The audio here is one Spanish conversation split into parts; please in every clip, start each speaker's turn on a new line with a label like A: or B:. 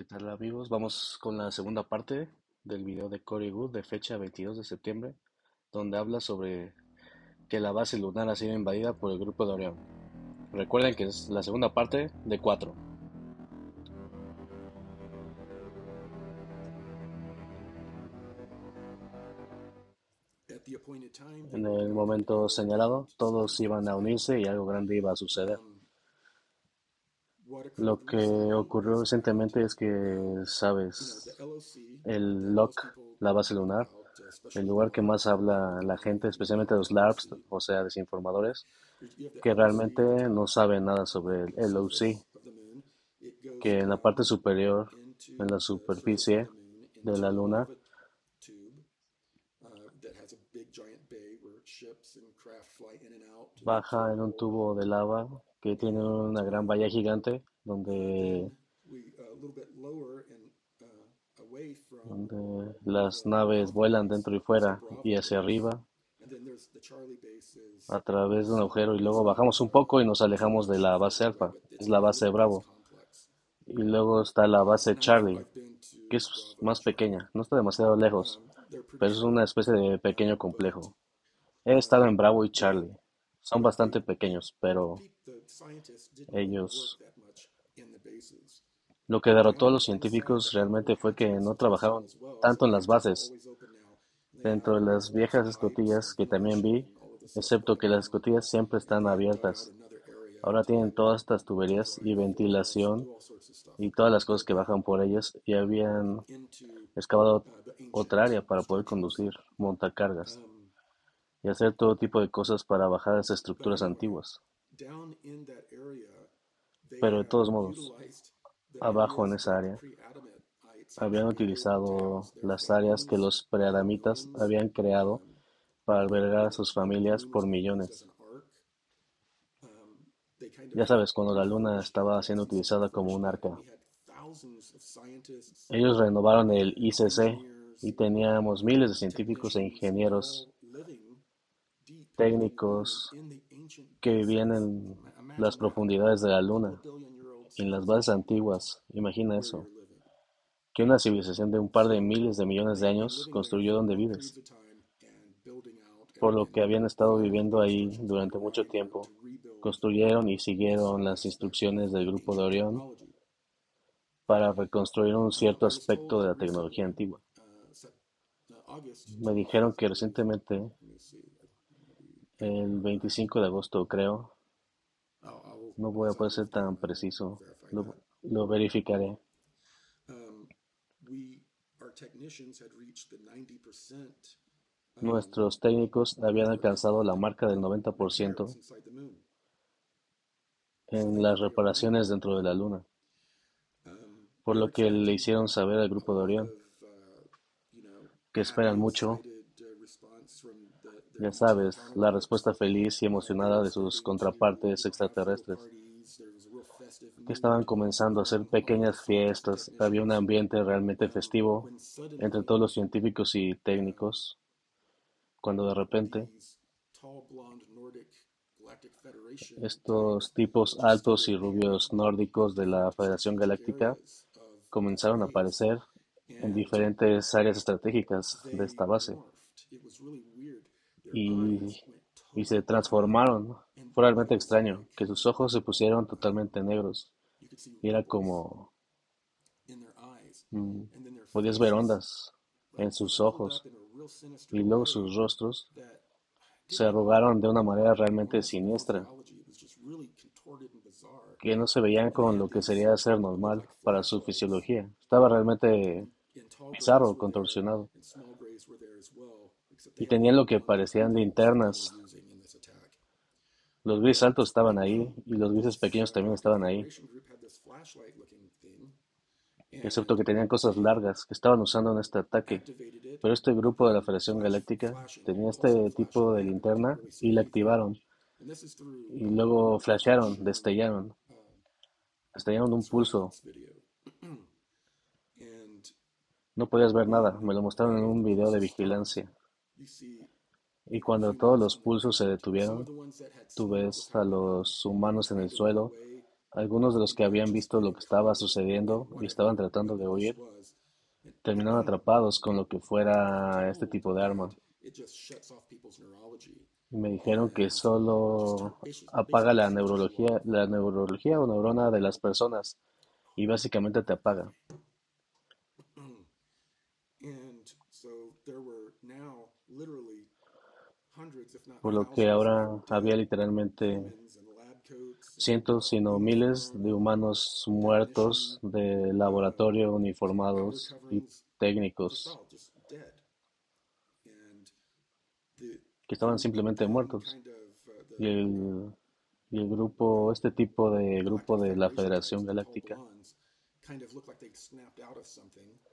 A: ¿Qué tal amigos? Vamos con la segunda parte del video de Corey Wood de fecha 22 de septiembre, donde habla sobre que la base lunar ha sido invadida por el grupo de Orión. Recuerden que es la segunda parte de 4. En el momento señalado, todos iban a unirse y algo grande iba a suceder. Lo que ocurrió recientemente es que, sabes, el LOC, la base lunar, el lugar que más habla la gente, especialmente los LARPs, o sea, desinformadores, que realmente no saben nada sobre el LOC, que en la parte superior, en la superficie de la luna, baja en un tubo de lava que tiene una gran valla gigante donde, donde las naves vuelan dentro y fuera y hacia arriba a través de un agujero y luego bajamos un poco y nos alejamos de la base alfa, es la base Bravo. Y luego está la base Charlie, que es más pequeña, no está demasiado lejos, pero es una especie de pequeño complejo. He estado en Bravo y Charlie. Son bastante pequeños, pero ellos... Lo que derrotó a los científicos realmente fue que no trabajaron tanto en las bases. Dentro de las viejas escotillas que también vi, excepto que las escotillas siempre están abiertas. Ahora tienen todas estas tuberías y ventilación y todas las cosas que bajan por ellas y habían excavado otra área para poder conducir montacargas y hacer todo tipo de cosas para bajar las estructuras antiguas. Pero de todos modos, abajo en esa área, habían utilizado las áreas que los preadamitas habían creado para albergar a sus familias por millones. Ya sabes, cuando la luna estaba siendo utilizada como un arca. Ellos renovaron el ICC y teníamos miles de científicos e ingenieros técnicos que vivían en las profundidades de la Luna, en las bases antiguas. Imagina eso. Que una civilización de un par de miles de millones de años construyó donde vives. Por lo que habían estado viviendo ahí durante mucho tiempo, construyeron y siguieron las instrucciones del grupo de Orión para reconstruir un cierto aspecto de la tecnología antigua. Me dijeron que recientemente el 25 de agosto, creo. No voy a poder ser tan preciso. Lo, verificaré. Nuestros técnicos habían alcanzado la marca del 90% en las reparaciones dentro de la Luna, por lo que le hicieron saber al grupo de Orión que esperan mucho ya sabes, la respuesta feliz y emocionada de sus contrapartes extraterrestres, que estaban comenzando a hacer pequeñas fiestas. Había un ambiente realmente festivo entre todos los científicos y técnicos, cuando de repente estos tipos altos y rubios nórdicos de la Federación Galáctica comenzaron a aparecer en diferentes áreas estratégicas de esta base y, se transformaron. Fue realmente extraño, que sus ojos se pusieron totalmente negros. Y era como... Mm, podías ver ondas en sus ojos y luego sus rostros se arrugaron de una manera realmente siniestra, que no se veían con lo que sería ser normal para su fisiología. Estaba realmente bizarro, contorsionado y tenían lo que parecían linternas. Los grises altos estaban ahí y los grises pequeños también estaban ahí. Excepto que tenían cosas largas que estaban usando en este ataque. Pero este grupo de la Federación Galáctica tenía este tipo de linterna y la activaron. Y luego flashearon, destellaron. Destellaron un pulso. No podías ver nada, me lo mostraron en un video de vigilancia. Y cuando todos los pulsos se detuvieron, tú ves a los humanos en el suelo Algunos de los que habían visto lo que estaba sucediendo y estaban tratando de huir, terminaron atrapados con lo que fuera este tipo de arma. Y me dijeron que solo apaga la neurología, la neurología o neurona de las personas y básicamente te apaga. Por lo que ahora había literalmente cientos, sino miles de humanos muertos de laboratorio, uniformados y técnicos que estaban simplemente muertos. Y el, y el grupo, este tipo de grupo de la Federación Galáctica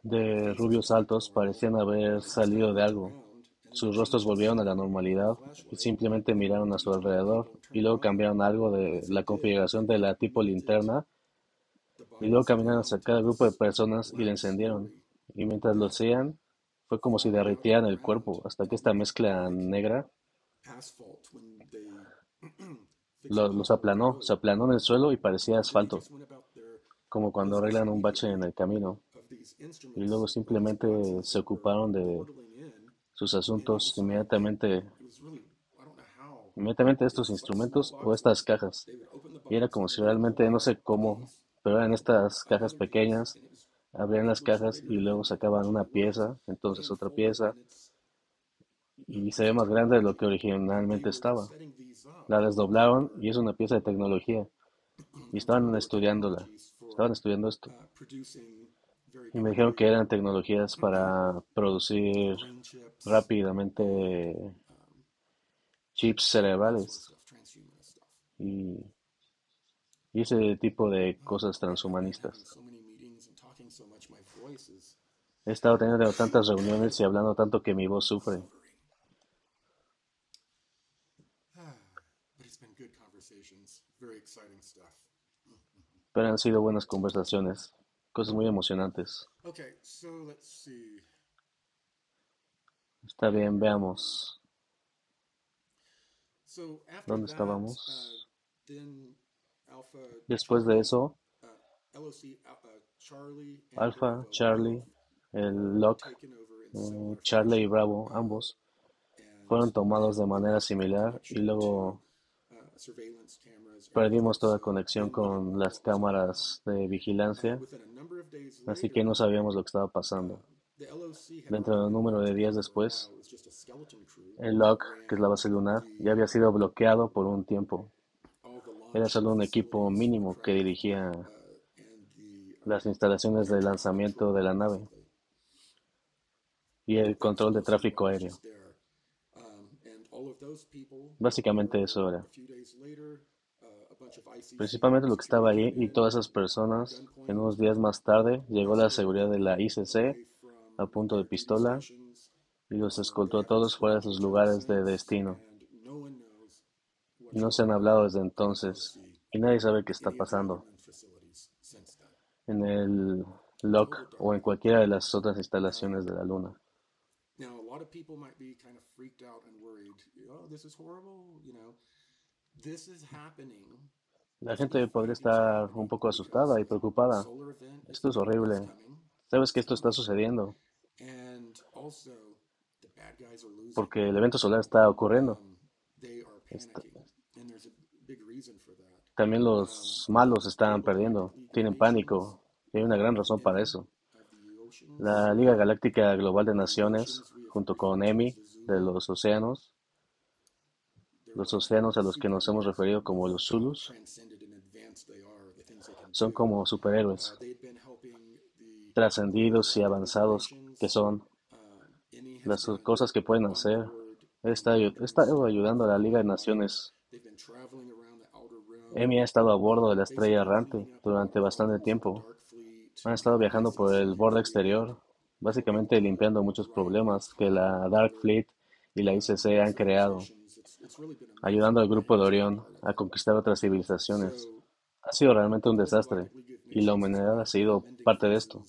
A: de rubios altos parecían haber salido de algo. Sus rostros volvieron a la normalidad y simplemente miraron a su alrededor y luego cambiaron algo de la configuración de la tipo linterna y luego caminaron hacia cada grupo de personas y la encendieron. Y mientras lo hacían, fue como si derritieran el cuerpo hasta que esta mezcla negra los aplanó, se aplanó en el suelo y parecía asfalto, como cuando arreglan un bache en el camino. Y luego simplemente se ocuparon de sus asuntos inmediatamente, inmediatamente estos instrumentos o estas cajas. Y era como si realmente, no sé cómo, pero eran estas cajas pequeñas, abrían las cajas y luego sacaban una pieza, entonces otra pieza, y se ve más grande de lo que originalmente estaba. La desdoblaron y es una pieza de tecnología. Y estaban estudiándola, estaban estudiando esto. Y me dijeron que eran tecnologías para producir rápidamente chips cerebrales y, ese tipo de cosas transhumanistas. He estado teniendo tantas reuniones y hablando tanto que mi voz sufre. Pero han sido buenas conversaciones, cosas muy emocionantes. Está bien, veamos. ¿Dónde estábamos? Después de eso, Alpha, Charlie, el Lock, eh, Charlie y Bravo, ambos, fueron tomados de manera similar y luego Perdimos toda conexión con las cámaras de vigilancia, así que no sabíamos lo que estaba pasando. Dentro de un número de días después, el LOC, que es la base lunar, ya había sido bloqueado por un tiempo. Era solo un equipo mínimo que dirigía las instalaciones de lanzamiento de la nave y el control de tráfico aéreo. Básicamente eso era. Principalmente lo que estaba ahí y todas esas personas. En unos días más tarde llegó la seguridad de la ICC a punto de pistola y los escoltó a todos fuera de sus lugares de destino. No se han hablado desde entonces y nadie sabe qué está pasando en el LOC o en cualquiera de las otras instalaciones de la Luna. La gente podría estar un poco asustada y preocupada. Esto es horrible. Sabes que esto está sucediendo. Porque el evento solar está ocurriendo. También los malos están perdiendo. Tienen pánico. Y hay una gran razón para eso. La Liga Galáctica Global de Naciones, junto con EMI de los océanos, los océanos a los que nos hemos referido como los Zulus son como superhéroes, trascendidos y avanzados que son las cosas que pueden hacer. He estado, ayudando a la Liga de Naciones. Emi ha estado a bordo de la estrella errante durante bastante tiempo. Han estado viajando por el borde exterior, básicamente limpiando muchos problemas que la Dark Fleet y la ICC han creado ayudando al grupo de Orión a conquistar otras civilizaciones. Ha sido realmente un desastre y la humanidad ha sido parte de esto.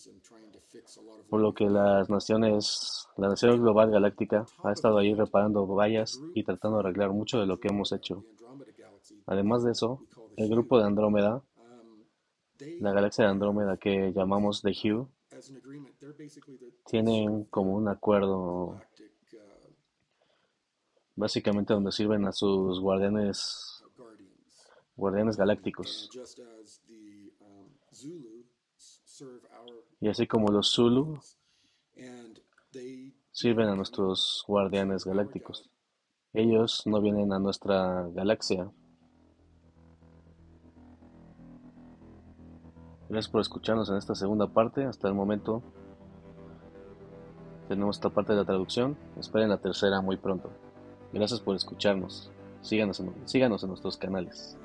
A: Por lo que las naciones, la Nación Global Galáctica ha estado ahí reparando vallas y tratando de arreglar mucho de lo que hemos hecho. Además de eso, el grupo de Andrómeda
B: La galaxia de Andrómeda que llamamos The Hue tienen como un acuerdo básicamente donde sirven a sus guardianes guardianes galácticos. Y así como los Zulu sirven a nuestros guardianes galácticos. Ellos no vienen a nuestra galaxia. Gracias por escucharnos en esta segunda parte. Hasta el momento tenemos esta parte de la traducción. Esperen la tercera muy pronto. Gracias por escucharnos. Síganos en, nuestros canales.